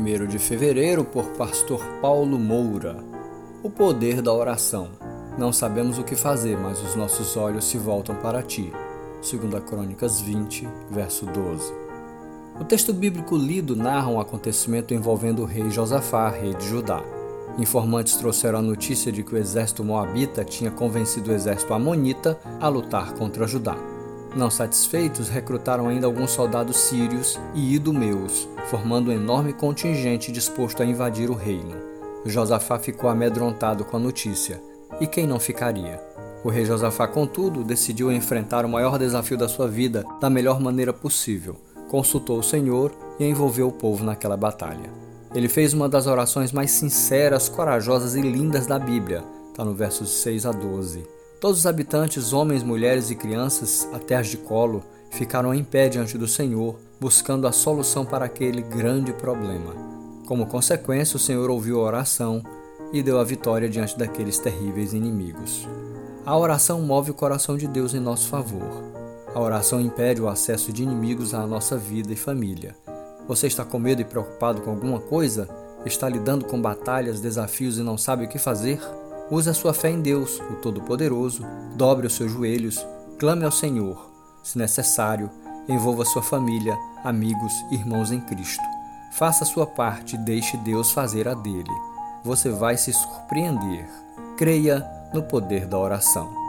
de fevereiro, por Pastor Paulo Moura. O poder da oração. Não sabemos o que fazer, mas os nossos olhos se voltam para ti. 2 Crônicas 20, verso 12. O texto bíblico lido narra um acontecimento envolvendo o rei Josafá, rei de Judá. Informantes trouxeram a notícia de que o exército moabita tinha convencido o exército amonita a lutar contra Judá. Não satisfeitos, recrutaram ainda alguns soldados sírios e idumeus, formando um enorme contingente disposto a invadir o reino. Josafá ficou amedrontado com a notícia. E quem não ficaria? O rei Josafá, contudo, decidiu enfrentar o maior desafio da sua vida da melhor maneira possível. Consultou o Senhor e envolveu o povo naquela batalha. Ele fez uma das orações mais sinceras, corajosas e lindas da Bíblia. Está no versos 6 a 12. Todos os habitantes, homens, mulheres e crianças, até as de colo, ficaram em pé diante do Senhor, buscando a solução para aquele grande problema. Como consequência, o Senhor ouviu a oração e deu a vitória diante daqueles terríveis inimigos. A oração move o coração de Deus em nosso favor. A oração impede o acesso de inimigos à nossa vida e família. Você está com medo e preocupado com alguma coisa? Está lidando com batalhas, desafios e não sabe o que fazer? Use a sua fé em Deus, o Todo-Poderoso, dobre os seus joelhos, clame ao Senhor. Se necessário, envolva sua família, amigos, irmãos em Cristo. Faça a sua parte e deixe Deus fazer a dele. Você vai se surpreender. Creia no poder da oração.